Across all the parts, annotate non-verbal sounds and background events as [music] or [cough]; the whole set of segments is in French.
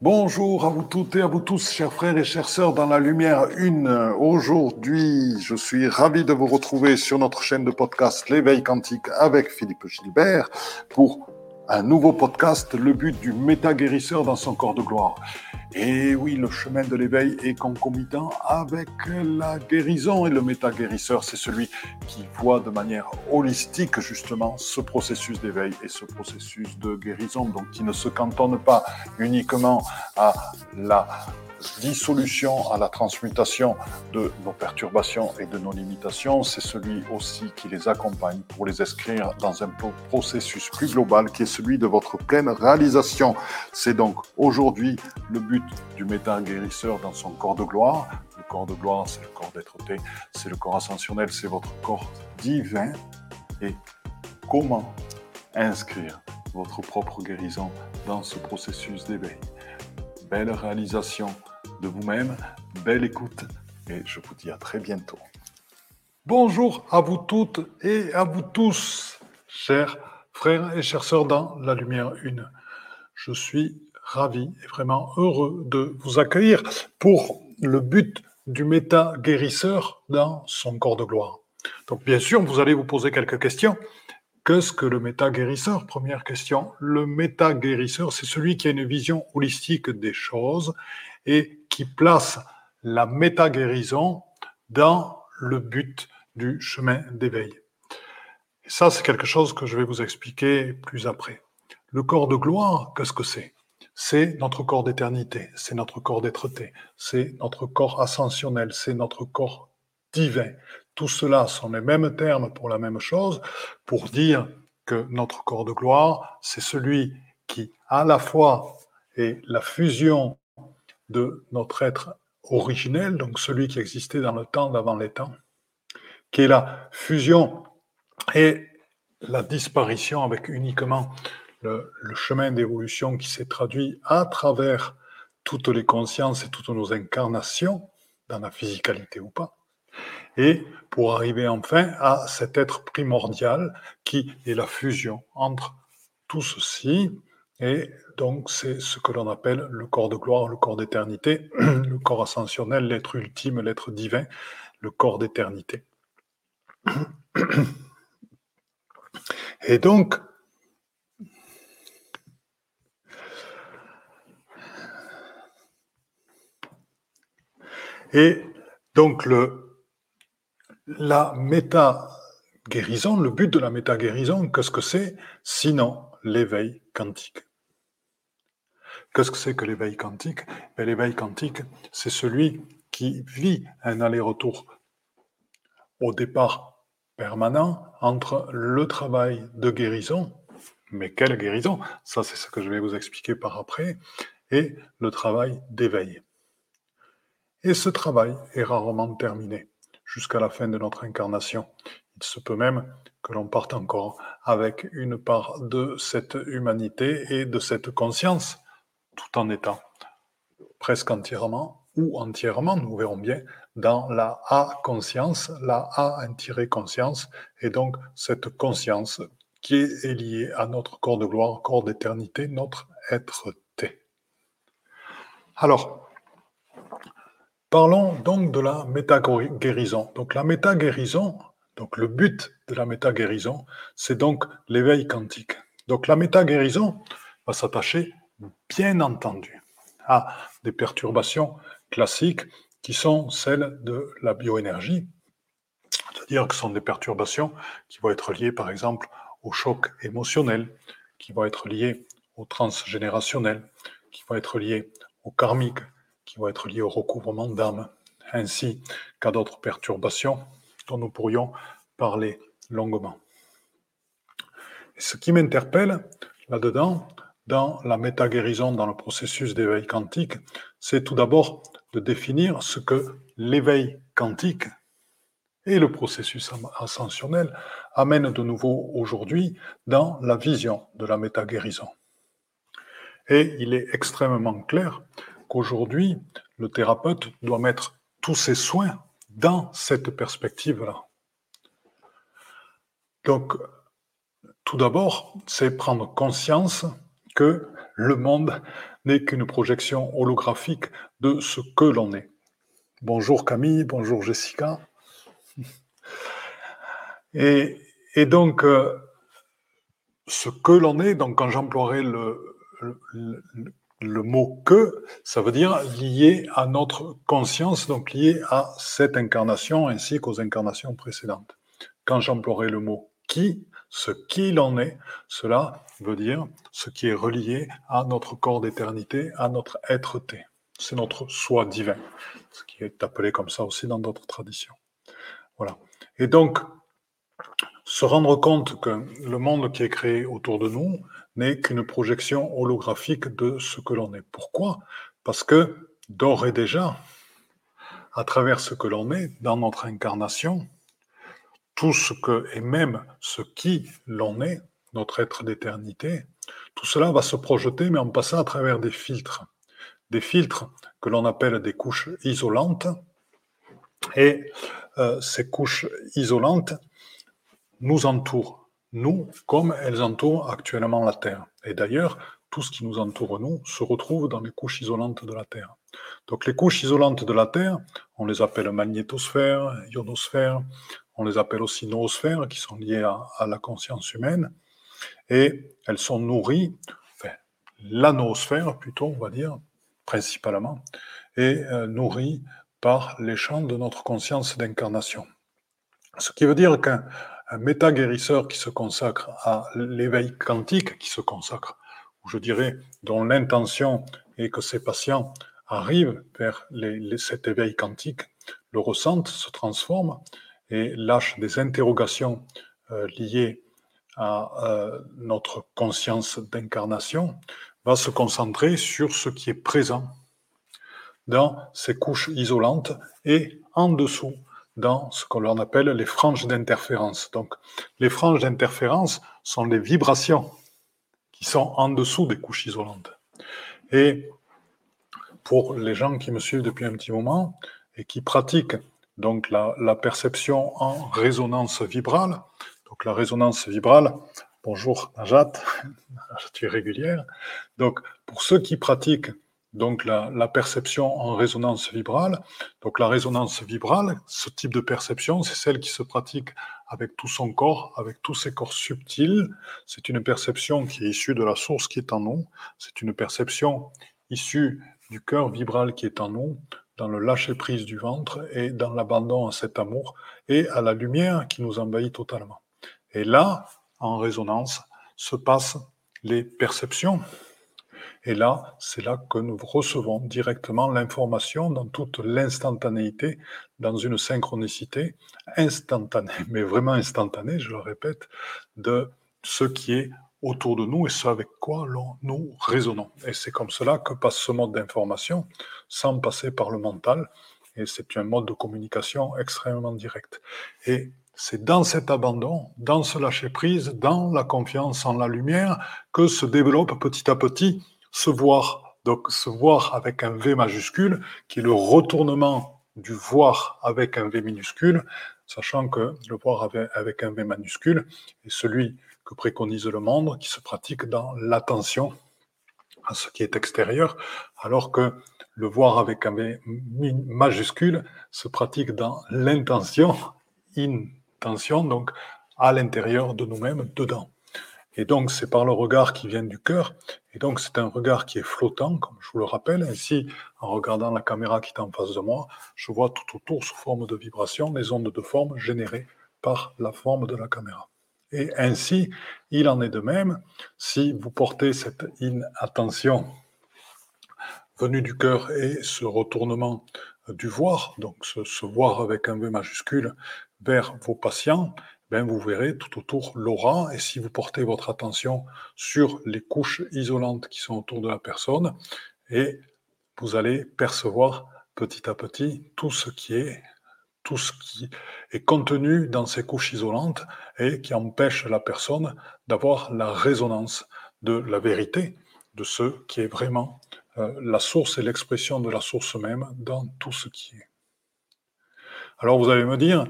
Bonjour à vous toutes et à vous tous, chers frères et chères sœurs, dans la lumière une. Aujourd'hui, je suis ravi de vous retrouver sur notre chaîne de podcast L'éveil quantique avec Philippe Gilbert pour un nouveau podcast, le but du méta-guérisseur dans son corps de gloire. Et oui, le chemin de l'éveil est concomitant avec la guérison et le méta-guérisseur, c'est celui qui voit de manière holistique justement ce processus d'éveil et ce processus de guérison, donc qui ne se cantonne pas uniquement à la dissolution, à la transmutation de nos perturbations et de nos limitations, c'est celui aussi qui les accompagne pour les inscrire dans un processus plus global qui est celui de votre pleine réalisation. C'est donc aujourd'hui le but du méta guérisseur dans son corps de gloire. Le corps de gloire, c'est le corps d'être c'est le corps ascensionnel, c'est votre corps divin. Et comment inscrire votre propre guérison dans ce processus d'éveil? Belle réalisation de vous-même. Belle écoute et je vous dis à très bientôt. Bonjour à vous toutes et à vous tous, chers frères et chères sœurs dans la lumière une. Je suis ravi et vraiment heureux de vous accueillir pour le but du méta guérisseur dans son corps de gloire. Donc bien sûr, vous allez vous poser quelques questions. Qu'est-ce que le méta-guérisseur? Première question. Le méta-guérisseur, c'est celui qui a une vision holistique des choses et qui place la méta-guérison dans le but du chemin d'éveil. Et ça, c'est quelque chose que je vais vous expliquer plus après. Le corps de gloire, qu'est-ce que c'est? C'est notre corps d'éternité, c'est notre corps d'être-té, c'est notre corps ascensionnel, c'est notre corps divin. Tout cela sont les mêmes termes pour la même chose, pour dire que notre corps de gloire, c'est celui qui, à la fois, est la fusion de notre être originel, donc celui qui existait dans le temps d'avant les temps, qui est la fusion et la disparition avec uniquement le, le chemin d'évolution qui s'est traduit à travers toutes les consciences et toutes nos incarnations, dans la physicalité ou pas, et pour arriver enfin à cet être primordial qui est la fusion entre tout ceci. Et donc, c'est ce que l'on appelle le corps de gloire, le corps d'éternité, [clears throat] le corps ascensionnel, l'être ultime, l'être divin, le corps d'éternité. [clears throat] Et donc, et donc la méta-guérison, le but de la méta-guérison, qu'est-ce que c'est? Sinon, l'éveil quantique. Qu'est-ce que c'est que l'éveil quantique? Ben, L'éveil quantique, c'est celui qui vit un aller-retour au départ permanent entre le travail de guérison, mais quelle guérison? Ça, c'est ce que je vais vous expliquer par après, et le travail d'éveil. Et ce travail est rarement terminé jusqu'à la fin de notre incarnation. Il se peut même que l'on parte encore avec une part de cette humanité et de cette conscience, tout en étant presque entièrement ou entièrement, nous verrons bien, dans la A-conscience, la A-conscience, et donc cette conscience qui est liée à notre corps de gloire, corps d'éternité, notre être-té. Alors, Parlons donc de la méta-guérison. Donc la méta-guérison, donc le but de la méta-guérison, c'est donc l'éveil quantique. Donc la méta-guérison va s'attacher, bien entendu, à des perturbations classiques qui sont celles de la bioénergie, c'est-à-dire que ce sont des perturbations qui vont être liées par exemple au choc émotionnel, qui vont être liées au transgénérationnel, qui vont être liées au karmique, qui vont être liées au recouvrement d'âme, ainsi qu'à d'autres perturbations dont nous pourrions parler longuement. ce qui m'interpelle là-dedans, dans la méta-guérison, dans le processus d'éveil quantique, c'est tout d'abord de définir ce que l'éveil quantique et le processus ascensionnel amènent de nouveau aujourd'hui dans la vision de la méta-guérison. Et il est extrêmement clair qu'aujourd'hui, le thérapeute doit mettre tous ses soins dans cette perspective-là. Donc, tout d'abord, c'est prendre conscience que le monde n'est qu'une projection holographique de ce que l'on est. Bonjour Camille, bonjour Jessica. [laughs] Et, donc, euh, ce que l'on est, donc quand j'emploierai le, le, mot que, ça veut dire lié à notre conscience, donc lié à cette incarnation ainsi qu'aux incarnations précédentes. Quand j'emploierai le mot qui, ce qu'il en est, cela veut dire ce qui est relié à notre corps d'éternité, à notre être-té. C'est notre soi divin, ce qui est appelé comme ça aussi dans d'autres traditions. Voilà. Et donc, se rendre compte que le monde qui est créé autour de nous n'est qu'une projection holographique de ce que l'on est. Pourquoi? Parce que d'ores et déjà, à travers ce que l'on est, dans notre incarnation, tout ce que, et même ce qui l'on est, notre être d'éternité, tout cela va se projeter, mais en passant à travers des filtres. Des filtres que l'on appelle des couches isolantes. Et euh, ces couches isolantes nous entourent, nous, comme elles entourent actuellement la Terre. Et d'ailleurs, tout ce qui nous entoure, nous, se retrouve dans les couches isolantes de la Terre. Donc les couches isolantes de la Terre, on les appelle magnétosphère, ionosphère, on les appelle aussi noosphères, qui sont liées à, la conscience humaine, et elles sont nourries, enfin, la noosphère plutôt, on va dire, principalement, est euh, nourrie par les champs de notre conscience d'incarnation. Ce qui veut dire qu'un méta-guérisseur qui se consacre à l'éveil quantique, qui se consacre, ou je dirais, dont l'intention est que ses patients arrivent vers cet éveil quantique, le ressentent, se transforment, et lâche des interrogations euh, liées à euh, notre conscience d'incarnation, va se concentrer sur ce qui est présent dans ces couches isolantes et en dessous dans ce que l'on appelle les franges d'interférence. Donc, les franges d'interférence sont les vibrations qui sont en dessous des couches isolantes. Et pour les gens qui me suivent depuis un petit moment et qui pratiquent donc la, perception en résonance vibrale. Donc la résonance vibrale, bonjour Najat, [laughs] tu es régulière. Donc pour ceux qui pratiquent donc la, la, perception en résonance vibrale, donc la résonance vibrale, ce type de perception, c'est celle qui se pratique avec tout son corps, avec tous ses corps subtils. C'est une perception qui est issue de la source qui est en nous. C'est une perception issue du cœur vibral qui est en nous, dans le lâcher-prise du ventre et dans l'abandon à cet amour et à la lumière qui nous envahit totalement. Et là, en résonance, se passent les perceptions. Et là, c'est là que nous recevons directement l'information dans toute l'instantanéité, dans une synchronicité instantanée, [laughs] mais vraiment instantanée, je le répète, de ce qui est autour de nous et ce avec quoi nous raisonnons. Et c'est comme cela que passe ce mode d'information sans passer par le mental. Et c'est un mode de communication extrêmement direct. Et c'est dans cet abandon, dans ce lâcher-prise, dans la confiance en la lumière que se développe petit à petit ce voir. Donc ce voir avec un V majuscule, qui est le retournement du voir avec un V minuscule, sachant que le voir avec un V minuscule est celui que préconise le monde, qui se pratique dans l'attention à ce qui est extérieur, alors que le voir avec un majuscule se pratique dans l'intention, intention, donc à l'intérieur de nous-mêmes, dedans. Et donc, c'est par le regard qui vient du cœur. Et donc, c'est un regard qui est flottant, comme je vous le rappelle. Ainsi, en regardant la caméra qui est en face de moi, je vois tout autour, sous forme de vibration, les ondes de forme générées par la forme de la caméra. Et ainsi, il en est de même si vous portez cette inattention venue du cœur et ce retournement du voir, donc ce, voir avec un V majuscule vers vos patients, ben vous verrez tout autour l'aura. Et si vous portez votre attention sur les couches isolantes qui sont autour de la personne, et vous allez percevoir petit à petit tout ce qui est tout ce qui est contenu dans ces couches isolantes et qui empêche la personne d'avoir la résonance de la vérité, de ce qui est vraiment euh, la source et l'expression de la source même dans tout ce qui est. Alors vous allez me dire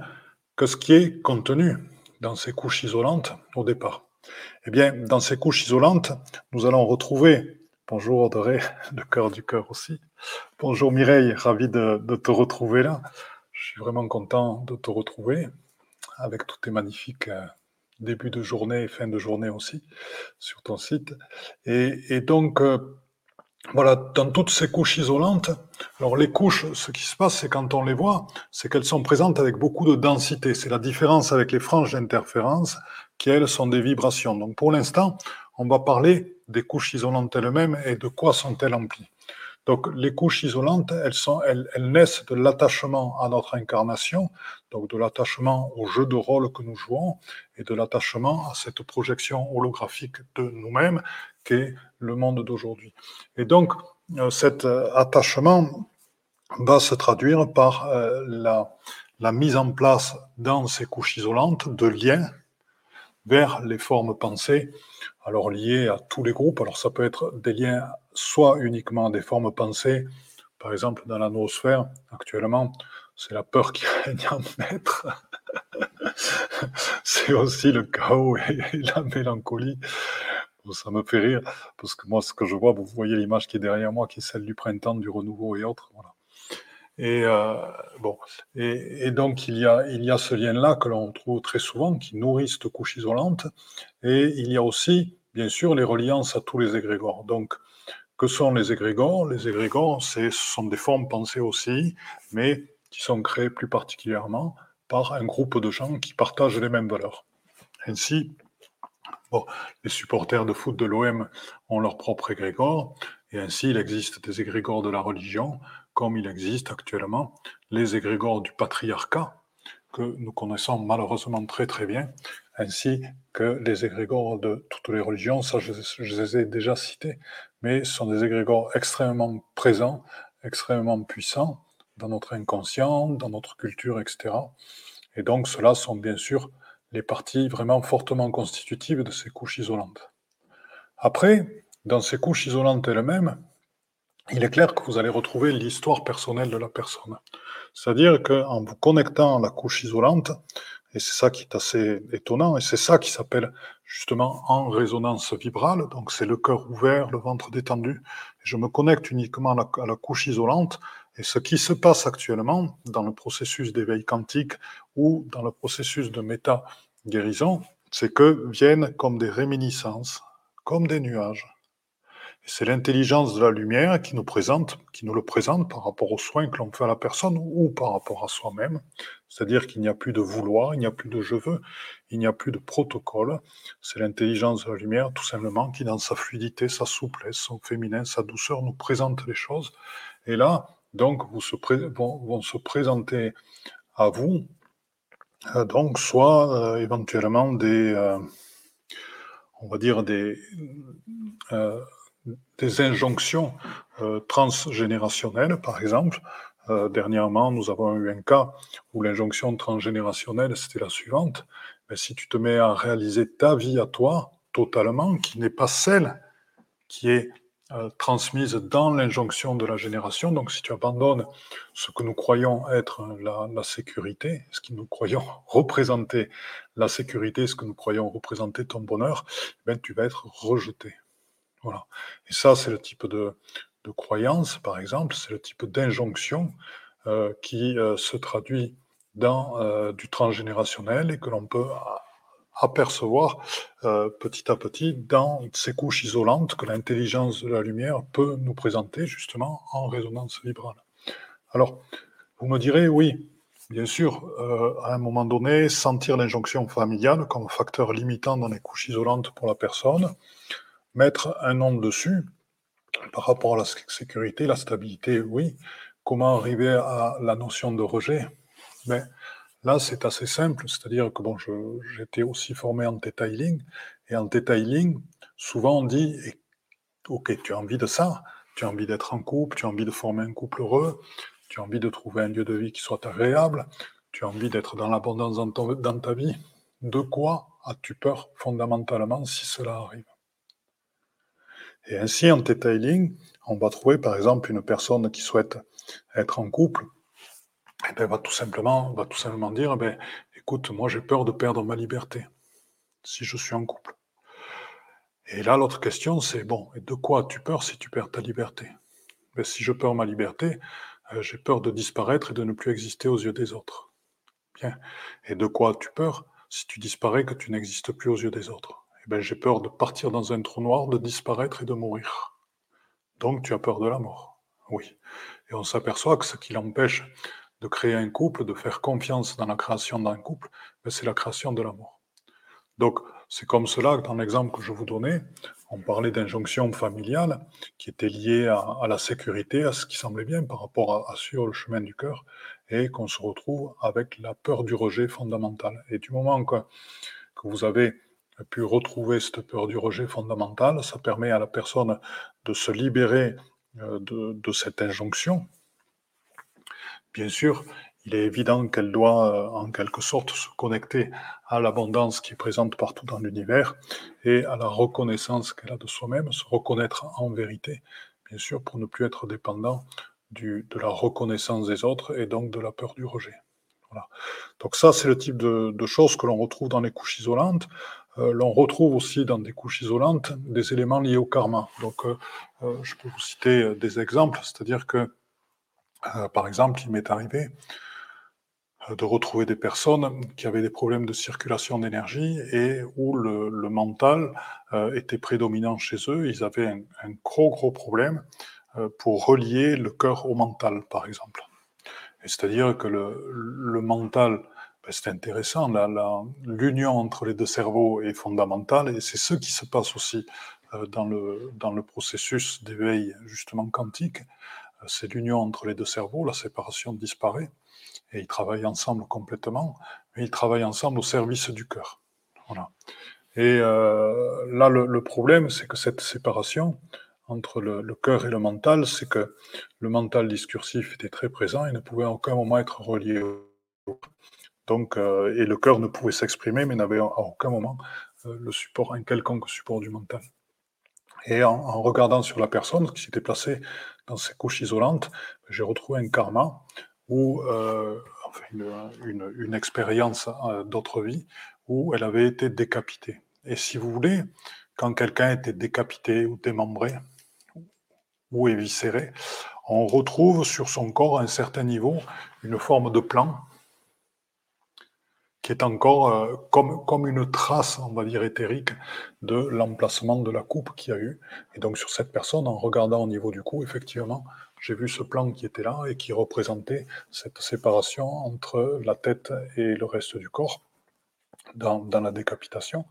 que ce qui est contenu dans ces couches isolantes au départ. Eh bien, dans ces couches isolantes, nous allons retrouver Bonjour Audrey, [laughs] le cœur du cœur aussi. Bonjour Mireille, ravi de, te retrouver là. Je suis vraiment content de te retrouver avec tous tes magnifiques euh, débuts de journée et fin de journée aussi sur ton site. Et, donc, euh, voilà, dans toutes ces couches isolantes, alors les couches, ce qui se passe, c'est quand on les voit, c'est qu'elles sont présentes avec beaucoup de densité. C'est la différence avec les franges d'interférence qui, elles, sont des vibrations. Donc pour l'instant, on va parler des couches isolantes elles-mêmes et de quoi sont-elles emplies. Donc les couches isolantes, elles, sont, elles, naissent de l'attachement à notre incarnation, donc de l'attachement au jeu de rôle que nous jouons et de l'attachement à cette projection holographique de nous-mêmes le monde d'aujourd'hui. Et donc euh, cet euh, attachement va se traduire par euh, la, la mise en place dans ces couches isolantes de liens vers les formes pensées alors liées à tous les groupes. Alors ça peut être des liens soit uniquement des formes pensées, par exemple dans la noosphère, actuellement, c'est la peur qui [laughs] règne en maître. [laughs] c'est aussi le chaos et la mélancolie. Ça me fait rire, parce que moi, ce que je vois, vous voyez l'image qui est derrière moi, qui est celle du printemps, du renouveau et autres. Voilà. Et euh, bon, et, donc il y a il y a ce lien-là que l'on trouve très souvent, qui nourrit cette couche isolante, et il y a aussi bien sûr les reliances à tous les égrégores. Donc que sont les égrégores? Les égrégores, ce sont des formes pensées aussi, mais qui sont créées plus particulièrement par un groupe de gens qui partagent les mêmes valeurs. Ainsi, bon, les supporters de foot de l'OM ont leur propre égrégore, et ainsi il existe des égrégores de la religion, comme il existe actuellement les égrégores du patriarcat, que nous connaissons malheureusement très très bien, ainsi que les égrégores de toutes les religions, ça je, les ai déjà cités, mais ce sont des égrégores extrêmement présents, extrêmement puissants dans notre inconscient, dans notre culture, etc. Et donc ceux-là sont bien sûr les parties vraiment fortement constitutives de ces couches isolantes. Après, dans ces couches isolantes elles-mêmes, il est clair que vous allez retrouver l'histoire personnelle de la personne. C'est-à-dire qu'en vous connectant à la couche isolante, et c'est ça qui est assez étonnant, et c'est ça qui s'appelle justement en résonance vibrale, donc c'est le cœur ouvert, le ventre détendu, je me connecte uniquement à la, couche isolante, et ce qui se passe actuellement dans le processus d'éveil quantique ou dans le processus de méta-guérison, c'est que viennent comme des réminiscences, comme des nuages, c'est l'intelligence de la lumière qui nous présente, qui nous le présente par rapport aux soins que l'on fait à la personne ou par rapport à soi-même. C'est-à-dire qu'il n'y a plus de vouloir, il n'y a plus de je veux, il n'y a plus de protocole. C'est l'intelligence de la lumière, tout simplement, qui, dans sa fluidité, sa souplesse, son féminin, sa douceur, nous présente les choses. Et là, donc, vous vont, se présenter à vous, euh, donc, soit euh, éventuellement des, euh, on va dire des des injonctions euh, transgénérationnelles, par exemple. Euh, dernièrement, nous avons eu un cas où l'injonction transgénérationnelle, c'était la suivante. Mais si tu te mets à réaliser ta vie à toi, totalement, qui n'est pas celle qui est euh, transmise dans l'injonction de la génération. Donc si tu abandonnes ce que nous croyons être la, la sécurité, ce que nous croyons [laughs] représenter la sécurité, ce que nous croyons représenter ton bonheur, ben, tu vas être rejeté. Et ça, c'est le type de, croyance, par exemple, c'est le type d'injonction euh, qui euh, se traduit dans euh, du transgénérationnel et que l'on peut apercevoir petit à petit dans ces couches isolantes que l'intelligence de la lumière peut nous présenter justement en résonance vibrale. Alors, vous me direz, oui, bien sûr, à un moment donné, sentir l'injonction familiale comme facteur limitant dans les couches isolantes pour la personne, mettre un nom dessus par rapport à la sécurité, la stabilité, oui. Comment arriver à la notion de rejet? Mais ben, là, c'est assez simple, c'est-à-dire que bon, j'étais aussi formé en detailing, et en detailing, souvent on dit, ok, tu as envie de ça, tu as envie d'être en couple, tu as envie de former un couple heureux, tu as envie de trouver un lieu de vie qui soit agréable, tu as envie d'être dans l'abondance dans ta vie. De quoi as-tu peur fondamentalement si cela arrive? Et ainsi, en detailing, on va trouver par exemple une personne qui souhaite être en couple, et ben, va tout simplement, va tout simplement dire, eh ben, écoute, moi j'ai peur de perdre ma liberté si je suis en couple. Et là, l'autre question, c'est bon, de quoi as-tu peur si tu perds ta liberté? Ben, Si je perds ma liberté, euh, j'ai peur de disparaître et de ne plus exister aux yeux des autres. Bien. Et de quoi as-tu peur si tu disparais que tu n'existes plus aux yeux des autres? Bien, j'ai peur de partir dans un trou noir, de disparaître et de mourir. Donc, tu as peur de la mort. Oui. Et on s'aperçoit que ce qui l'empêche de créer un couple, de faire confiance dans la création d'un couple, ben, c'est la création de la mort. Donc, c'est comme cela, dans l'exemple que je vous donnais, on parlait d'injonction familiale qui était liée à, la sécurité, à ce qui semblait bien par rapport à, sur le chemin du cœur, et qu'on se retrouve avec la peur du rejet fondamental. Et du moment que, que vous avez pu retrouver cette peur du rejet fondamental, ça permet à la personne de se libérer euh, de, cette injonction. Bien sûr, il est évident qu'elle doit euh, en quelque sorte se connecter à l'abondance qui est présente partout dans l'univers et à la reconnaissance qu'elle a de soi-même, se reconnaître en vérité, bien sûr, pour ne plus être dépendant de la reconnaissance des autres et donc de la peur du rejet. Voilà. Donc ça, c'est le type de, choses que l'on retrouve dans les couches isolantes. Euh, l'on retrouve aussi dans des couches isolantes des éléments liés au karma. Donc, euh, je peux vous citer des exemples, c'est-à-dire que, par exemple, il m'est arrivé euh, de retrouver des personnes qui avaient des problèmes de circulation d'énergie et où le, mental euh, était prédominant chez eux. Ils avaient un, gros, gros problème euh, pour relier le cœur au mental, par exemple. C'est-à-dire que le, mental, c'est intéressant, l'union entre les deux cerveaux est fondamentale et c'est ce qui se passe aussi dans, le, dans le processus d'éveil justement quantique. C'est l'union entre les deux cerveaux, la séparation disparaît et ils travaillent ensemble complètement, mais ils travaillent ensemble au service du cœur. Voilà. Et euh, là, le, problème, c'est que cette séparation entre le, cœur et le mental, c'est que le mental discursif était très présent et ne pouvait à aucun moment être relié au euh, et le cœur ne pouvait s'exprimer, mais n'avait à aucun moment euh, le support, un quelconque support du mental. Et en, regardant sur la personne qui s'était placée dans ces couches isolantes, j'ai retrouvé un karma ou euh, une, une, expérience d'autre vie où elle avait été décapitée. Et si vous voulez, quand quelqu'un était décapité ou démembré ou éviscéré, on retrouve sur son corps à un certain niveau une forme de plan qui est encore euh, comme, comme une trace, on va dire, éthérique de l'emplacement de la coupe qu'il y a eu. Et donc sur cette personne, en regardant au niveau du cou, effectivement, j'ai vu ce plan qui était là et qui représentait cette séparation entre la tête et le reste du corps dans, dans la décapitation.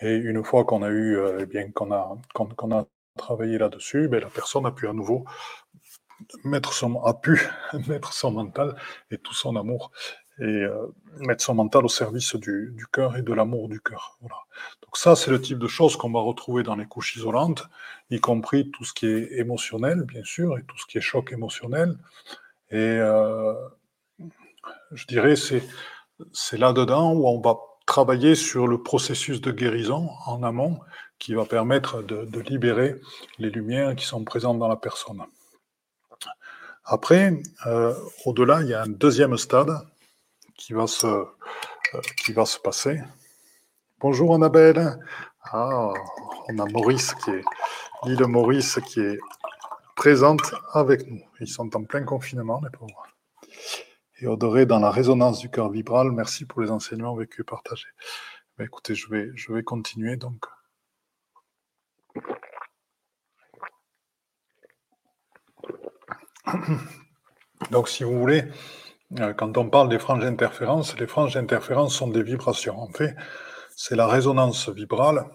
Et une fois qu'on a eu, euh, eh bien, qu'on a, qu'on, a travaillé là-dessus, ben, la personne a pu à nouveau mettre son, a pu [laughs] mettre son mental et tout son amour et euh, mettre son mental au service du, cœur et de l'amour du cœur. Donc ça, c'est le type de choses qu'on va retrouver dans les couches isolantes, y compris tout ce qui est émotionnel, bien sûr, et tout ce qui est choc émotionnel. Et euh, je dirais, c'est, c'est là-dedans où on va travailler sur le processus de guérison en amont qui va permettre de, de libérer les lumières qui sont présentes dans la personne. Après, euh, au-delà, il y a un deuxième stade qui va se, euh, qui va se passer. Bonjour Annabelle. Ah, on a Maurice qui est, l'île Maurice qui est présente avec nous. Ils sont en plein confinement, les pauvres. Et Audrey, dans la résonance du cœur vibral, merci pour les enseignements vécus et partagés. Mais écoutez, je vais, je vais continuer donc. Donc, si vous voulez, quand on parle des franges d'interférence, les franges d'interférence sont des vibrations. En fait, c'est la résonance vibrale,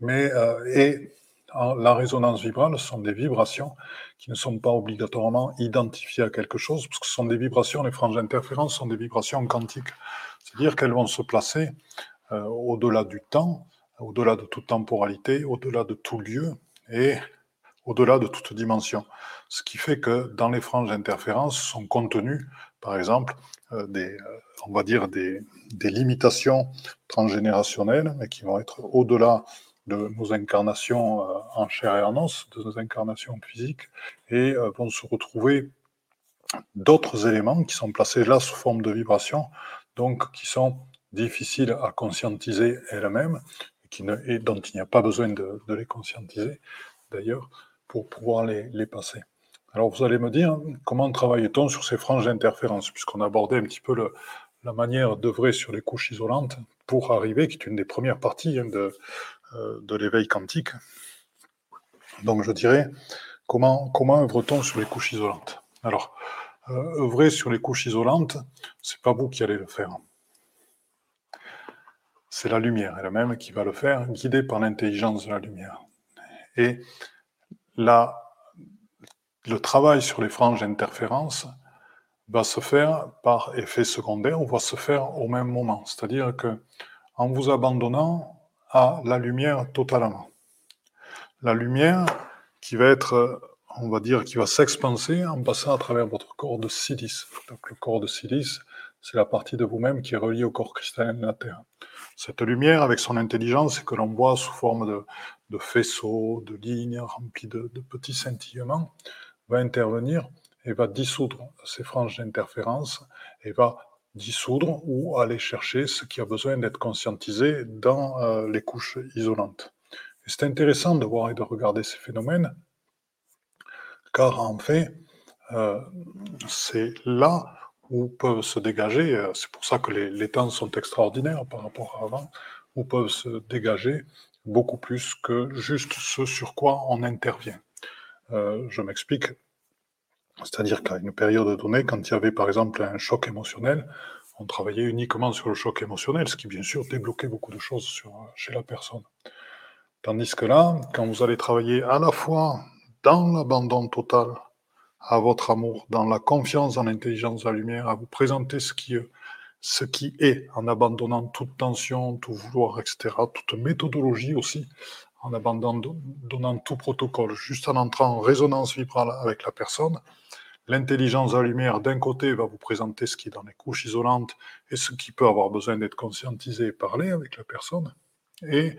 mais euh, et la résonance vibrale sont des vibrations qui ne sont pas obligatoirement identifiées à quelque chose, parce que ce sont des vibrations, les franges d'interférence sont des vibrations quantiques. C'est-à-dire qu'elles vont se placer euh, au-delà du temps, au-delà de toute temporalité, au-delà de tout lieu et au-delà de toute dimension. Ce qui fait que dans les franges d'interférence sont contenues, par exemple, euh, des, euh, on va dire des, limitations transgénérationnelles, mais qui vont être au-delà de nos incarnations euh, en chair et en os, de nos incarnations physiques, et vont se retrouver d'autres éléments qui sont placés là sous forme de vibration, donc qui sont difficiles à conscientiser elles-mêmes, et dont il n'y a pas besoin de, les conscientiser, d'ailleurs, pour pouvoir les, passer. Alors vous allez me dire, comment travaille-t-on sur ces franges d'interférence, puisqu'on a abordé un petit peu la manière d'œuvrer sur les couches isolantes pour arriver, qui est une des premières parties hein, de, euh, de l'éveil quantique. Donc je dirais, comment, comment œuvre-t-on sur les couches isolantes? Alors, euh, œuvrer sur les couches isolantes, c'est pas vous qui allez le faire. C'est la lumière elle-même qui va le faire, guidée par l'intelligence de la lumière. Le travail sur les franges d'interférence va se faire par effet secondaire ou va se faire au même moment. C'est-à-dire que en vous abandonnant à la lumière totalement. La lumière qui va être, on va dire, qui va s'expanser en passant à travers votre corps de silice. Donc le corps de silice, c'est la partie de vous-même qui est reliée au corps cristallin de la Terre. Cette lumière, avec son intelligence, que l'on voit sous forme de, faisceaux, de lignes remplies de, petits scintillements, va intervenir et va dissoudre ces franges d'interférence et va dissoudre ou aller chercher ce qui a besoin d'être conscientisé dans euh, les couches isolantes. C'est intéressant de voir et de regarder ces phénomènes, car en fait, euh, c'est là où peuvent se dégager, euh, c'est pour ça que les, les, temps sont extraordinaires par rapport à avant, où peuvent se dégager beaucoup plus que juste ce sur quoi on intervient. je m'explique, c'est-à-dire qu'à une période donnée, quand il y avait par exemple un choc émotionnel, on travaillait uniquement sur le choc émotionnel, ce qui bien sûr débloquait beaucoup de choses sur, chez la personne. Tandis que là, quand vous allez travailler à la fois dans l'abandon total à votre amour, dans la confiance en l'intelligence de la lumière, à vous présenter ce qui, ce qui est, en abandonnant toute tension, tout vouloir, etc., toute méthodologie aussi, en abandonnant tout protocole, juste en entrant en résonance vibrale avec la personne, L'intelligence de la lumière, d'un côté, va vous présenter ce qui est dans les couches isolantes et ce qui peut avoir besoin d'être conscientisé et parlé avec la personne. Et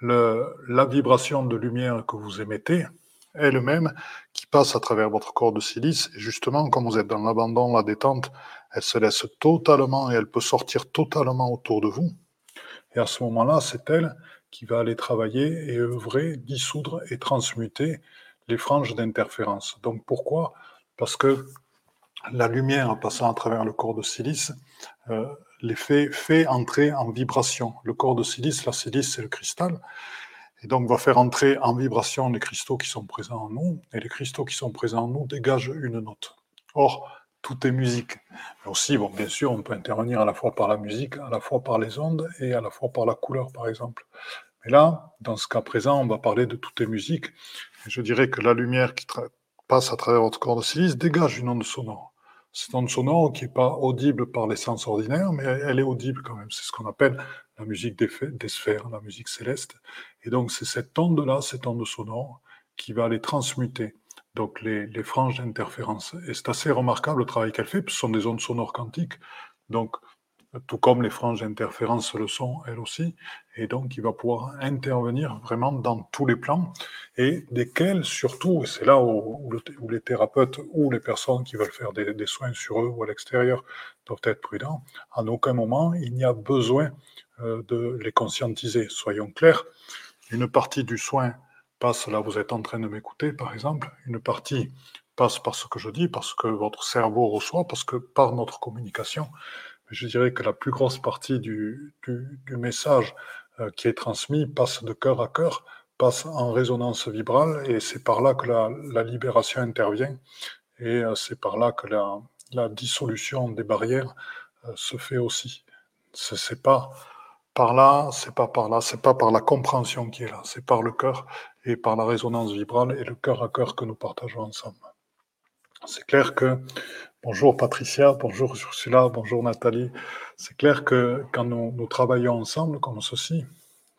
le, la vibration de lumière que vous émettez, elle-même, qui passe à travers votre corps de silice, et justement, comme vous êtes dans l'abandon, la détente, elle se laisse totalement et elle peut sortir totalement autour de vous. Et à ce moment-là, c'est elle qui va aller travailler et œuvrer, dissoudre et transmuter les franges d'interférence. Donc pourquoi? Parce que la lumière passant à travers le corps de silice euh, les fait, entrer en vibration. Le corps de silice, la silice, c'est le cristal, et donc va faire entrer en vibration les cristaux qui sont présents en nous, et les cristaux qui sont présents en nous dégagent une note. Or, tout est musique. Aussi, bon, bien sûr, on peut intervenir à la fois par la musique, à la fois par les ondes et à la fois par la couleur, par exemple. Mais là, dans ce cas présent, on va parler de tout est musique. Je dirais que la lumière qui, passe à travers votre corps de silice dégage une onde sonore. Cette onde sonore qui n'est pas audible par les sens ordinaires, mais elle est audible quand même. C'est ce qu'on appelle la musique des, des, sphères, la musique céleste. Et donc c'est cette onde-là, cette onde sonore, qui va les transmuter. Donc les, franges d'interférence. Et c'est assez remarquable le travail qu'elle fait, ce sont des ondes sonores quantiques. Donc tout comme les franges d'interférence le sont elles aussi, et donc il va pouvoir intervenir vraiment dans tous les plans, et desquels surtout, et c'est là où, les thérapeutes ou les personnes qui veulent faire des, soins sur eux ou à l'extérieur doivent être prudents, en aucun moment il n'y a besoin de les conscientiser. Soyons clairs, une partie du soin passe, là vous êtes en train de m'écouter par exemple, une partie passe par ce que je dis, parce que votre cerveau reçoit, parce que par notre communication, je dirais que la plus grosse partie du, du, message euh, qui est transmis passe de cœur à cœur, passe en résonance vibrale, et c'est par là que la, la libération intervient, et euh, c'est par là que la, la dissolution des barrières euh, se fait aussi. C'est pas par là, c'est pas par là, c'est pas par la compréhension qui est là, c'est par le cœur et par la résonance vibrale et le cœur à cœur que nous partageons ensemble. C'est clair que Bonjour Patricia, bonjour Ursula, bonjour Nathalie. C'est clair que quand nous, travaillons ensemble comme ceci,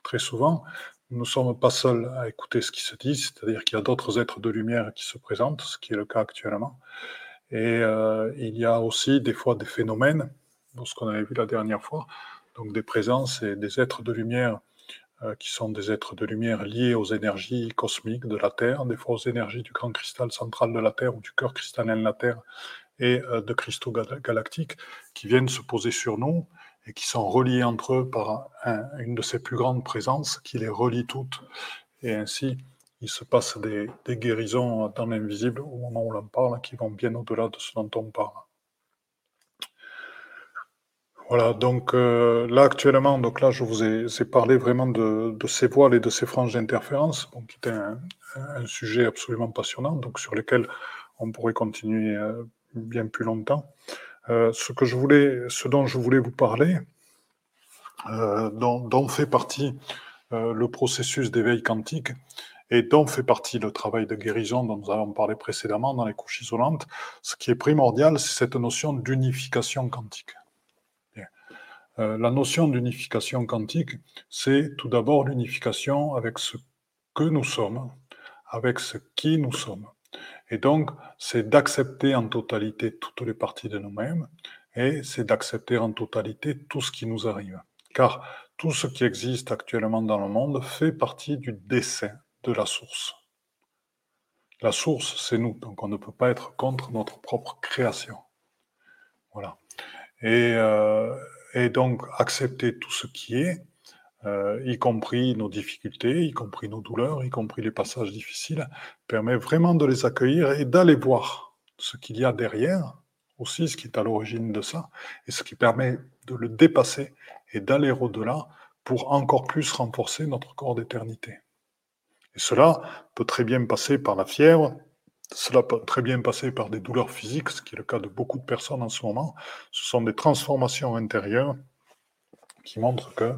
très souvent, nous ne sommes pas seuls à écouter ce qui se dit, c'est-à-dire qu'il y a d'autres êtres de lumière qui se présentent, ce qui est le cas actuellement. Et euh, il y a aussi des fois des phénomènes, ce qu'on avait vu la dernière fois, donc des présences et des êtres de lumière euh, qui sont des êtres de lumière liés aux énergies cosmiques de la Terre, des fois aux énergies du grand cristal central de la Terre ou du cœur cristallin de la Terre, et euh, de cristaux galactiques qui viennent se poser sur nous et qui sont reliés entre eux par une de ces plus grandes présences qui les relie toutes. Et ainsi, il se passe des, guérisons dans l'invisible au moment où l'on parle qui vont bien au-delà de ce dont on parle. Voilà, donc euh, là actuellement, donc là je vous ai, parlé vraiment de, ces voiles et de ces franges d'interférence, qui était un, sujet absolument passionnant, donc sur lequel on pourrait continuer euh, bien plus longtemps. Euh, ce que je voulais, ce dont je voulais vous parler, dont, dont, fait partie le processus d'éveil quantique et dont fait partie le travail de guérison dont nous avons parlé précédemment dans les couches isolantes, ce qui est primordial, c'est cette notion d'unification quantique. Euh, la notion d'unification quantique, c'est tout d'abord l'unification avec ce que nous sommes, avec ce qui nous sommes. Et donc, c'est d'accepter en totalité toutes les parties de nous-mêmes et c'est d'accepter en totalité tout ce qui nous arrive. Car tout ce qui existe actuellement dans le monde fait partie du dessin de la source. La source, c'est nous, donc on ne peut pas être contre notre propre création. Voilà. Et, euh, et donc accepter tout ce qui est, euh, y compris nos difficultés, y compris nos douleurs, y compris les passages difficiles, permet vraiment de les accueillir et d'aller voir ce qu'il y a derrière, aussi ce qui est à l'origine de ça, et ce qui permet de le dépasser et d'aller au-delà pour encore plus renforcer notre corps d'éternité. Et cela peut très bien passer par la fièvre, cela peut très bien passer par des douleurs physiques, ce qui est le cas de beaucoup de personnes en ce moment. Ce sont des transformations intérieures qui montrent que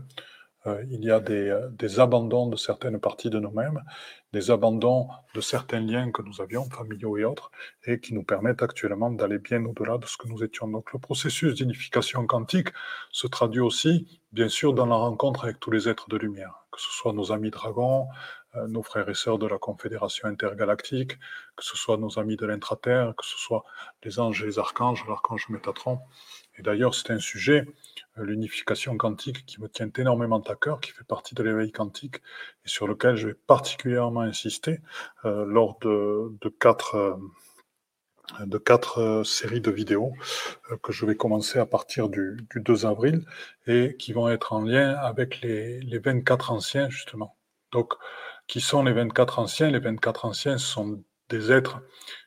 euh, il y a des, euh, des, abandons de certaines parties de nous-mêmes, des abandons de certains liens que nous avions, familiaux et autres, et qui nous permettent actuellement d'aller bien au-delà de ce que nous étions. Donc le processus d'unification quantique se traduit aussi, bien sûr, dans la rencontre avec tous les êtres de lumière, que ce soit nos amis dragons, nos frères et sœurs de la Confédération intergalactique, que ce soit nos amis de l'intraterre, que ce soit les anges et les archanges, l'archange Métatron. Et d'ailleurs, c'est un sujet, euh, l'unification quantique, qui me tient énormément à cœur, qui fait partie de l'éveil quantique, et sur lequel je vais particulièrement insister euh, lors de, quatre de quatre séries de vidéos que je vais commencer à partir du, 2 avril et qui vont être en lien avec les, les 24 anciens, justement. Donc, qui sont les 24 anciens. Les 24 anciens sont des êtres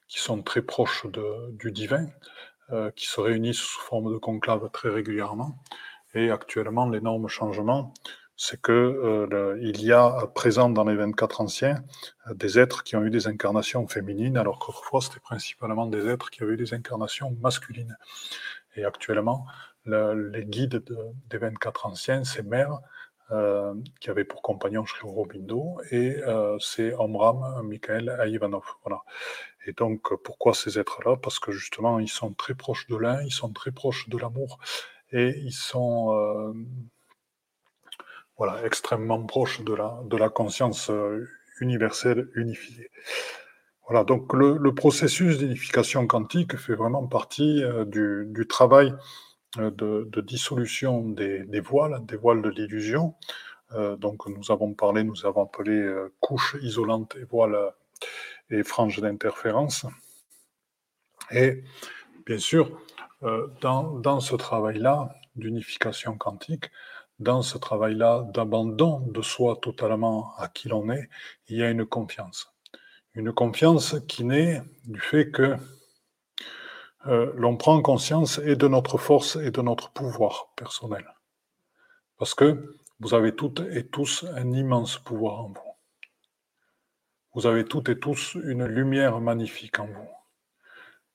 qui sont très proches du divin, euh, qui se réunissent sous forme de conclave très régulièrement. Et actuellement, l'énorme changement, c'est que euh, y a présent dans les 24 anciens euh, des êtres qui ont eu des incarnations féminines, alors qu'autrefois c'était principalement des êtres qui avaient eu des incarnations masculines. Et actuellement, le, les guides de, des 24 anciens, ces mères, euh, qui avait pour compagnon Sri Aurobindo, et euh, c'est Omram Mikhail Ivanov. Voilà. Et donc, pourquoi ces êtres-là? Parce que justement, ils sont très proches de l'un, ils sont très proches de l'amour, et ils sont euh, voilà, extrêmement proches de la, de la conscience universelle unifiée. Voilà, donc le, le processus d'unification quantique fait vraiment partie du, du travail euh, de, dissolution des, voiles, des voiles de l'illusion. Euh, donc nous avons parlé, nous avons appelé euh, couches isolantes et voiles et franges d'interférence. Et bien sûr, dans, dans ce travail-là d'unification quantique, dans ce travail-là d'abandon de soi totalement à qui l'on est, il y a une confiance. Une confiance qui naît du fait que euh, l'on prend conscience et de notre force et de notre pouvoir personnel. Parce que vous avez toutes et tous un immense pouvoir en vous. Vous avez toutes et tous une lumière magnifique en vous,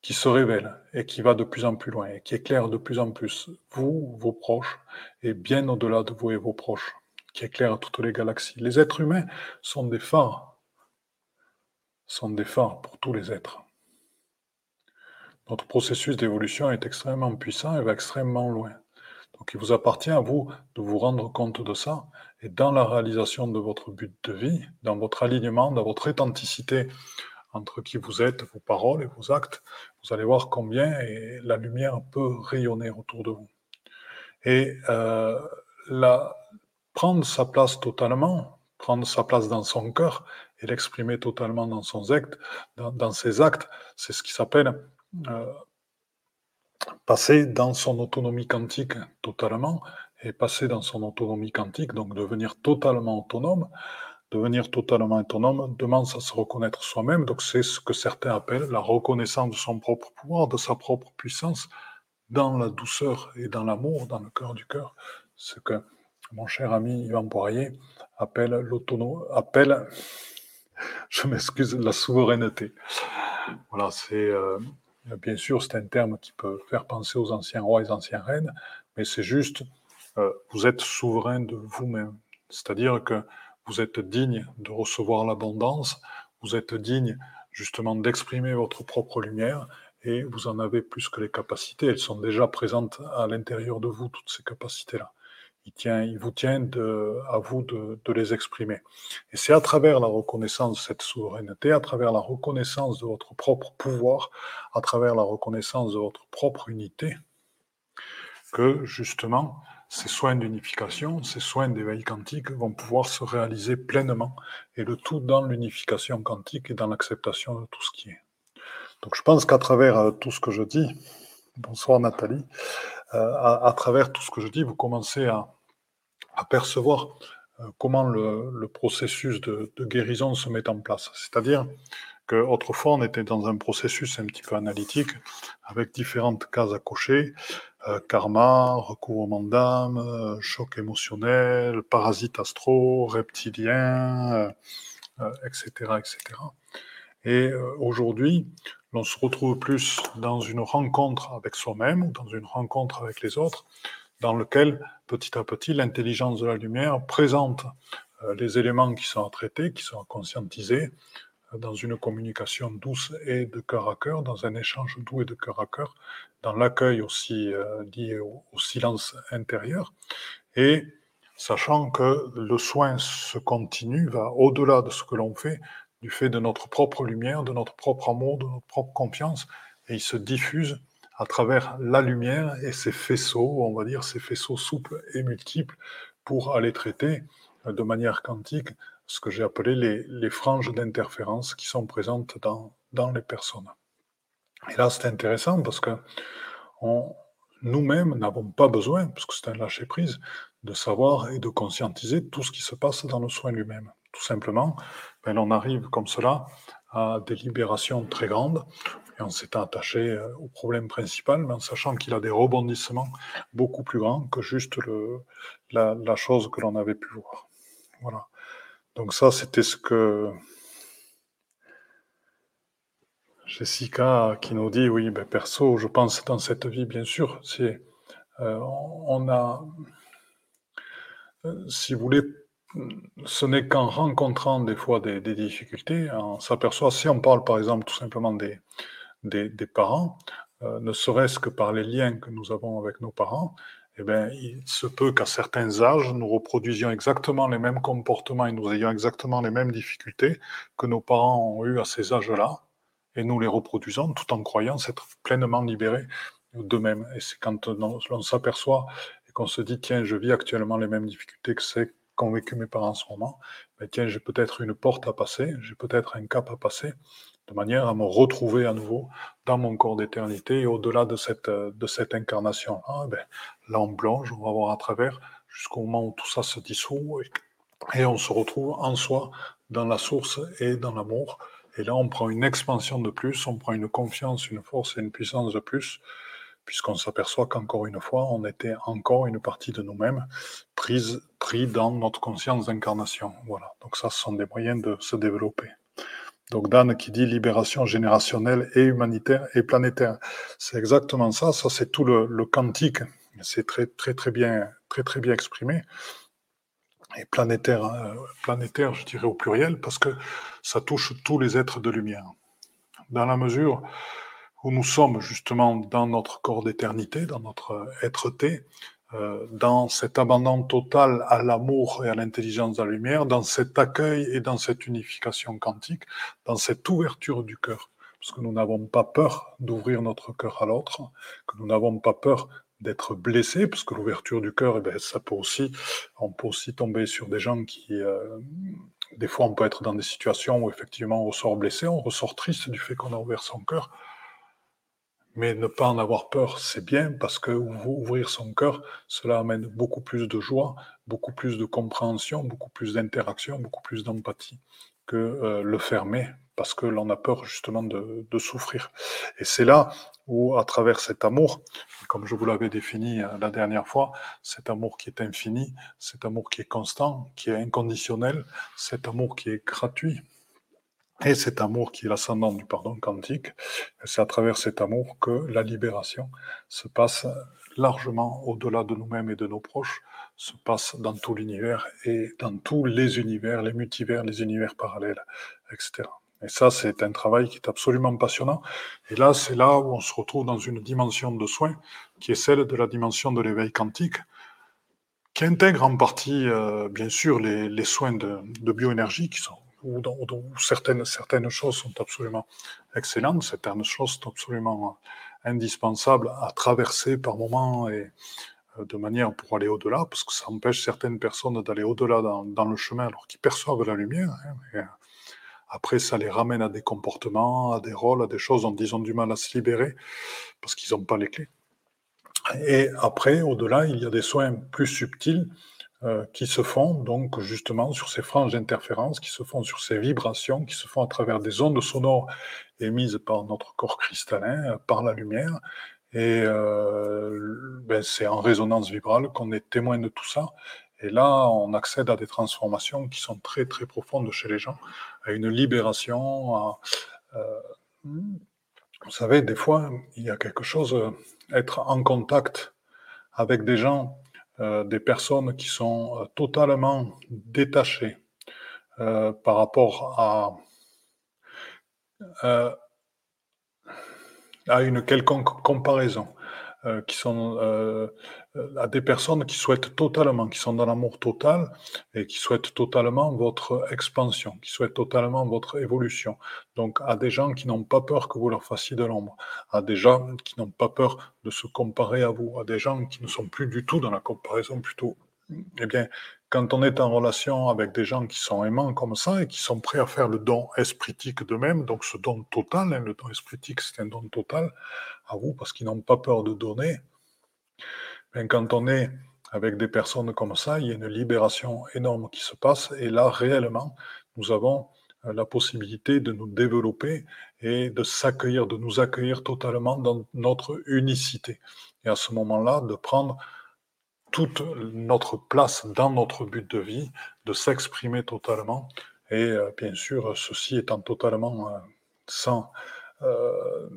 qui se révèle et qui va de plus en plus loin et qui éclaire de plus en plus vous, vos proches, et bien au-delà de vous et vos proches, qui éclaire toutes les galaxies. Les êtres humains sont des phares, sont des phares pour tous les êtres. Notre processus d'évolution est extrêmement puissant et va extrêmement loin. Donc il vous appartient à vous de vous rendre compte de ça et dans la réalisation de votre but de vie, dans votre alignement, dans votre authenticité entre qui vous êtes, vos paroles et vos actes, vous allez voir combien la lumière peut rayonner autour de vous. Et euh, prendre sa place totalement, prendre sa place dans son cœur et l'exprimer totalement dans, ses actes, c'est ce qui s'appelle passer dans son autonomie quantique totalement, et passer dans son autonomie quantique, donc devenir totalement autonome, devenir totalement autonome demande à se reconnaître soi-même, donc c'est ce que certains appellent la reconnaissance de son propre pouvoir, de sa propre puissance, dans la douceur et dans l'amour, dans le cœur du cœur, ce que mon cher ami Yvan Poirier appelle l'autonomie, appelle, [laughs] je m'excuse, la souveraineté. Voilà, c'est euh, bien sûr c'est un terme qui peut faire penser aux anciens rois et aux anciennes reines, mais c'est juste euh, vous êtes souverain de vous-même, c'est-à-dire que vous êtes digne de recevoir l'abondance, vous êtes digne justement d'exprimer votre propre lumière et vous en avez plus que les capacités. Elles sont déjà présentes à l'intérieur de vous, toutes ces capacités-là. Il, tient, il vous tient à vous de, de, les exprimer. Et c'est à travers la reconnaissance de cette souveraineté, à travers la reconnaissance de votre propre pouvoir, à travers la reconnaissance de votre propre unité, que justement ces soins d'unification, ces soins d'éveil quantique vont pouvoir se réaliser pleinement, et le tout dans l'unification quantique et dans l'acceptation de tout ce qui est. Donc je pense qu'à travers euh, tout ce que je dis, bonsoir Nathalie, euh, à, travers tout ce que je dis, vous commencez à, percevoir euh, comment le, processus de, guérison se met en place. C'est-à-dire qu'autrefois, on était dans un processus un petit peu analytique, avec différentes cases à cocher, euh, karma, recouvrement d'âme, euh, choc émotionnel, parasite astro, reptilien, etc., etc. Et aujourd'hui, l'on se retrouve plus dans une rencontre avec soi-même dans une rencontre avec les autres, dans lequel, petit à petit, l'intelligence de la lumière présente les éléments qui sont à traiter, qui sont à conscientiser, dans une communication douce et de cœur à cœur, dans un échange doux et de cœur à cœur, dans l'accueil aussi euh, lié au, silence intérieur, et sachant que le soin se continue, va au-delà de ce que l'on fait, du fait de notre propre lumière, de notre propre amour, de notre propre confiance, et il se diffuse à travers la lumière et ses faisceaux, on va dire, ces faisceaux souples et multiples, pour aller traiter de manière quantique ce que j'ai appelé les, franges d'interférence qui sont présentes dans, dans les personnes. Et là, c'est intéressant parce que nous-mêmes n'avons pas besoin, parce que c'est un lâcher-prise, de savoir et de conscientiser tout ce qui se passe dans le soin lui-même. Tout simplement, ben, on arrive comme cela à des libérations très grandes, et on s'est attaché euh, au problème principal, mais en sachant qu'il a des rebondissements beaucoup plus grands que juste le, la, chose que l'on avait pu voir. Voilà. Donc ça, c'était ce que Jessica qui nous dit, oui, ben perso, je pense dans cette vie, bien sûr, c'est, euh, on a, euh, si vous voulez, ce n'est qu'en rencontrant des fois des, difficultés, on s'aperçoit, si on parle par exemple tout simplement des, des, parents, euh, ne serait-ce que par les liens que nous avons avec nos parents, eh bien, il se peut qu'à certains âges, nous reproduisions exactement les mêmes comportements et nous ayons exactement les mêmes difficultés que nos parents ont eu à ces âges-là, et nous les reproduisons tout en croyant s'être pleinement libérés d'eux-mêmes. Et c'est quand on, s'aperçoit et qu'on se dit, tiens, je vis actuellement les mêmes difficultés que c'est qu'ont vécu mes parents en ce moment, ben tiens, j'ai peut-être une porte à passer, j'ai peut-être un cap à passer, de manière à me retrouver à nouveau dans mon corps d'éternité et au-delà de cette, de cette incarnation. Ah, ben, là, on plonge, on va voir à travers jusqu'au moment où tout ça se dissout et on se retrouve en soi, dans la source et dans l'amour. Et là, on prend une expansion de plus, on prend une confiance, une force et une puissance de plus, puisqu'on s'aperçoit qu'encore une fois, on était encore une partie de nous-mêmes prise, pris dans notre conscience d'incarnation. Voilà. Donc ça, ce sont des moyens de se développer. Donc Dan qui dit libération générationnelle et humanitaire et planétaire. C'est exactement ça. Ça, c'est tout le, quantique. C'est très, très, très bien, très, très bien exprimé. Et planétaire, euh, planétaire, je dirais au pluriel, parce que ça touche tous les êtres de lumière. Dans la mesure où nous sommes justement dans notre corps d'éternité, dans notre être-té, euh, dans cet abandon total à l'amour et à l'intelligence de la lumière, dans cet accueil et dans cette unification quantique, dans cette ouverture du cœur. Parce que nous n'avons pas peur d'ouvrir notre cœur à l'autre, que nous n'avons pas peur d'être blessés, parce que l'ouverture du cœur, eh ben, ça peut aussi, on peut aussi tomber sur des gens qui, euh, des fois, on peut être dans des situations où effectivement on ressort blessé, on ressort triste du fait qu'on a ouvert son cœur. Mais ne pas en avoir peur, c'est bien parce que ouvrir son cœur, cela amène beaucoup plus de joie, beaucoup plus de compréhension, beaucoup plus d'interaction, beaucoup plus d'empathie que euh, le fermer parce que l'on a peur justement de, souffrir. Et c'est là où, à travers cet amour, comme je vous l'avais défini euh, la dernière fois, cet amour qui est infini, cet amour qui est constant, qui est inconditionnel, cet amour qui est gratuit, et cet amour qui est l'ascendant du pardon quantique, c'est à travers cet amour que la libération se passe largement au-delà de nous-mêmes et de nos proches, se passe dans tout l'univers et dans tous les univers, les multivers, les univers parallèles, etc. Et ça, c'est un travail qui est absolument passionnant. Et là, c'est là où on se retrouve dans une dimension de soins qui est celle de la dimension de l'éveil quantique, qui intègre en partie, euh, bien sûr, les, soins de, de bioénergie qui sont où, certaines, certaines choses sont absolument excellentes, certaines choses sont absolument indispensables à traverser par moments et euh, de manière pour aller au-delà, parce que ça empêche certaines personnes d'aller au-delà dans, le chemin alors qu'ils perçoivent la lumière. Hein, euh, après, ça les ramène à des comportements, à des rôles, à des choses dont ils ont du mal à se libérer parce qu'ils n'ont pas les clés. Et après, au-delà, il y a des soins plus subtils euh, qui se font donc justement sur ces franges d'interférence, qui se font sur ces vibrations, qui se font à travers des ondes sonores émises par notre corps cristallin, euh, par la lumière. Et euh, ben, c'est en résonance vibrale qu'on est témoin de tout ça. Et là, on accède à des transformations qui sont très très profondes chez les gens, à une libération. Vous savez, des fois, il y a quelque chose, être en contact avec des gens des personnes qui sont euh, totalement détachées euh, par rapport à une quelconque comparaison. Euh, qui sont euh, à des personnes qui souhaitent totalement, qui sont dans l'amour total et qui souhaitent totalement votre expansion, qui souhaitent totalement votre évolution. Donc à des gens qui n'ont pas peur que vous leur fassiez de l'ombre, à des gens qui n'ont pas peur de se comparer à vous, à des gens qui ne sont plus du tout dans la comparaison, plutôt eh bien, quand on est en relation avec des gens qui sont aimants comme ça et qui sont prêts à faire le don espritique d'eux-mêmes, donc ce don total, hein, le don espritique, c'est un don total à vous parce qu'ils n'ont pas peur de donner. Mais quand on est avec des personnes comme ça, il y a une libération énorme qui se passe et là, réellement, nous avons euh, la possibilité de nous développer et de s'accueillir, de nous accueillir totalement dans notre unicité. Et à ce moment-là, de prendre toute notre place dans notre but de vie, de s'exprimer totalement, et euh, bien sûr, ceci étant totalement euh, sans, euh,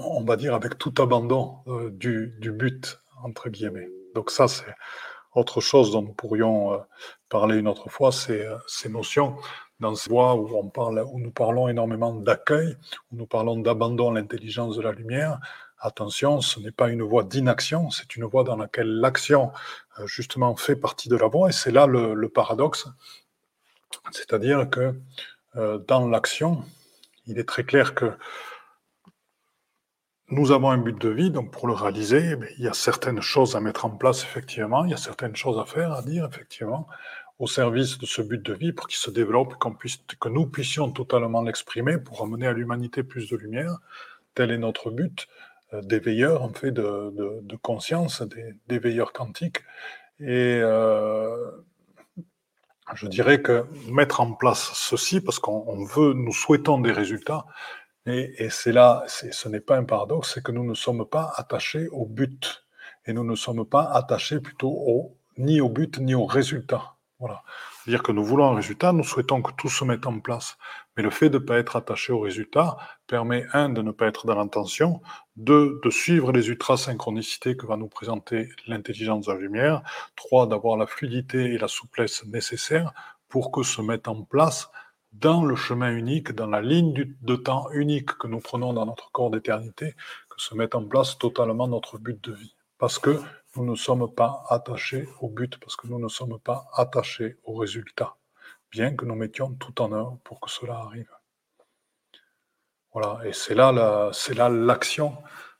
on va dire, avec tout abandon du, du, but, entre guillemets. Donc ça, c'est autre chose dont nous pourrions parler une autre fois, c'est ces notions dans ces voies où, on parle, où nous parlons énormément d'accueil, où nous parlons d'abandon à l'intelligence de la lumière, Attention, ce n'est pas une voie d'inaction, c'est une voie dans laquelle l'action, euh, justement, fait partie de la voie, et c'est là le, paradoxe. C'est-à-dire que euh, dans l'action, il est très clair que nous avons un but de vie, donc pour le réaliser, eh il y a certaines choses à mettre en place, effectivement, il y a certaines choses à faire, à dire, effectivement, au service de ce but de vie pour qu'il se développe, que nous puissions totalement l'exprimer pour amener à l'humanité plus de lumière. Tel est notre but. Euh, d'éveilleurs, en fait, de, conscience, d'éveilleurs quantiques. Et euh, je dirais que mettre en place ceci, parce qu'on veut, nous souhaitons des résultats, et, c'est là, ce n'est pas un paradoxe, c'est que nous ne sommes pas attachés au but, et nous ne sommes pas attachés plutôt ni au but ni au résultat. Voilà. C'est-à-dire que nous voulons un résultat, nous souhaitons que tout se mette en place. Mais le fait de ne pas être attaché au résultat permet, un, de ne pas être dans l'intention, deux, de suivre les ultra-synchronicités que va nous présenter l'intelligence de la lumière, trois, d'avoir la fluidité et la souplesse nécessaires pour que se mette en place dans le chemin unique, dans la ligne de temps unique que nous prenons dans notre corps d'éternité, que se mette en place totalement notre but de vie. Parce que nous ne sommes pas attachés au but parce que nous ne sommes pas attachés au résultat, bien que nous mettions tout en œuvre pour que cela arrive. Voilà, et c'est là, là l'action,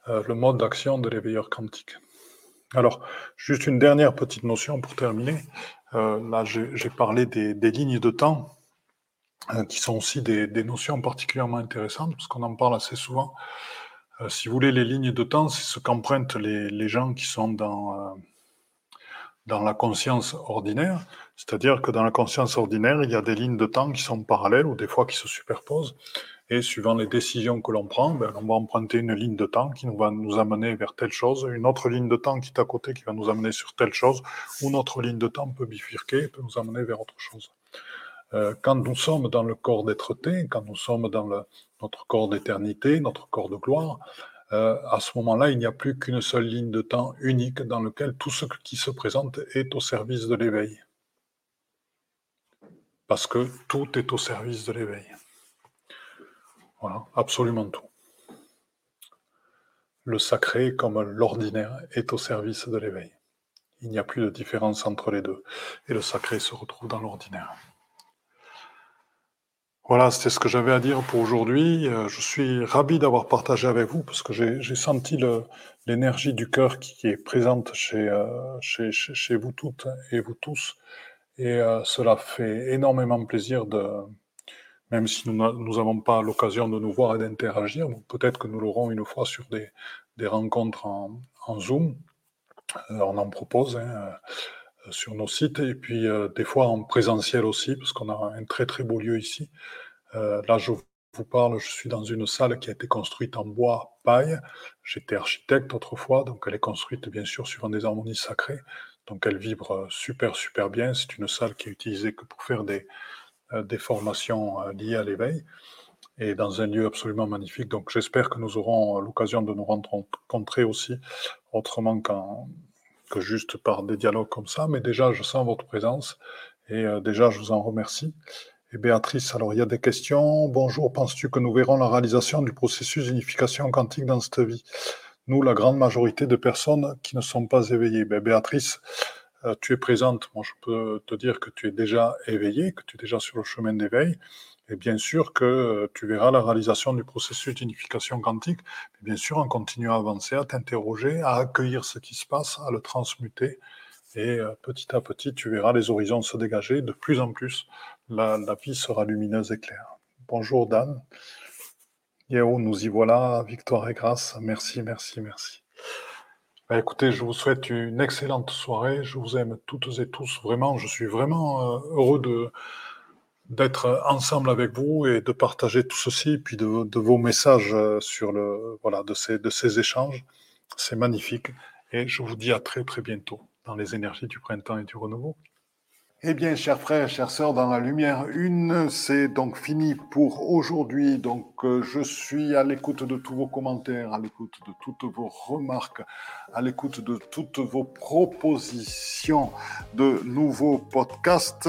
euh, le mode d'action de l'éveilleur quantique. Alors, juste une dernière petite notion pour terminer. Euh, là, j'ai parlé des, lignes de temps, euh, qui sont aussi des, des, notions particulièrement intéressantes, parce qu'on en parle assez souvent. Euh, si vous voulez, les lignes de temps, c'est ce qu'empruntent les, gens qui sont dans, euh, dans la conscience ordinaire. C'est-à-dire que dans la conscience ordinaire, il y a des lignes de temps qui sont parallèles ou des fois qui se superposent. Et suivant les décisions que l'on prend, ben, on va emprunter une ligne de temps qui va nous amener vers telle chose, une autre ligne de temps qui est à côté qui va nous amener sur telle chose, ou notre ligne de temps peut bifurquer, peut nous amener vers autre chose. Euh, quand nous sommes dans le corps d'être-té, quand nous sommes dans notre corps d'éternité, notre corps de gloire, euh, à ce moment-là, il n'y a plus qu'une seule ligne de temps unique dans laquelle tout ce qui se présente est au service de l'éveil. Parce que tout est au service de l'éveil. Voilà, absolument tout. Le sacré comme l'ordinaire est au service de l'éveil. Il n'y a plus de différence entre les deux. Et le sacré se retrouve dans l'ordinaire. Voilà, c'était ce que j'avais à dire pour aujourd'hui. Euh, je suis ravi d'avoir partagé avec vous parce que j'ai senti l'énergie du cœur qui est présente euh, chez, chez, vous toutes et vous tous. Et euh, cela fait énormément plaisir de, même si nous n'avons pas l'occasion de nous voir et d'interagir, peut-être que nous l'aurons une fois sur des, rencontres en, Zoom. Euh, on en propose hein, sur nos sites, et puis euh, des fois en présentiel aussi, parce qu'on a un très très beau lieu ici. là, je vous parle, je suis dans une salle qui a été construite en bois paille. J'étais architecte autrefois, donc elle est construite bien sûr sur des harmonies sacrées. Donc elle vibre super super bien. C'est une salle qui est utilisée que pour faire des, euh, des formations euh, liées à l'éveil et dans un lieu absolument magnifique. Donc j'espère que nous aurons euh, l'occasion de nous rencontrer aussi autrement juste par des dialogues comme ça. Mais déjà, je sens votre présence et déjà, je vous en remercie. Et Béatrice, alors il y a des questions? Bonjour, penses-tu que nous verrons la réalisation du processus d'unification quantique dans cette vie? Nous, la grande majorité de personnes qui ne sont pas éveillées. Ben, Béatrice, euh, tu es présente, moi je peux te dire que tu es déjà éveillé, que tu es déjà sur le chemin d'éveil. Et bien sûr que euh, tu verras la réalisation du processus d'unification quantique, mais bien sûr en continuant à avancer, à t'interroger, à accueillir ce qui se passe, à le transmuter. Et euh, petit à petit, tu verras les horizons se dégager. De plus en plus, la, vie sera lumineuse et claire. Bonjour Dan. Yao, nous y voilà. Victoire et grâce. Merci, merci, merci. Bah, écoutez, je vous souhaite une excellente soirée. Je vous aime toutes et tous. Vraiment, je suis vraiment euh, heureux de, d'être ensemble avec vous et de partager tout ceci, puis de, vos messages euh, sur le, voilà, de ces, de ces échanges. C'est magnifique. Et je vous dis à très, très bientôt dans les énergies du printemps et du renouveau. Eh bien, chers frères, chères sœurs, dans la lumière une, c'est donc fini pour aujourd'hui. Donc, euh, je suis à l'écoute de tous vos commentaires, à l'écoute de toutes vos remarques, à l'écoute de toutes vos propositions de nouveaux podcasts.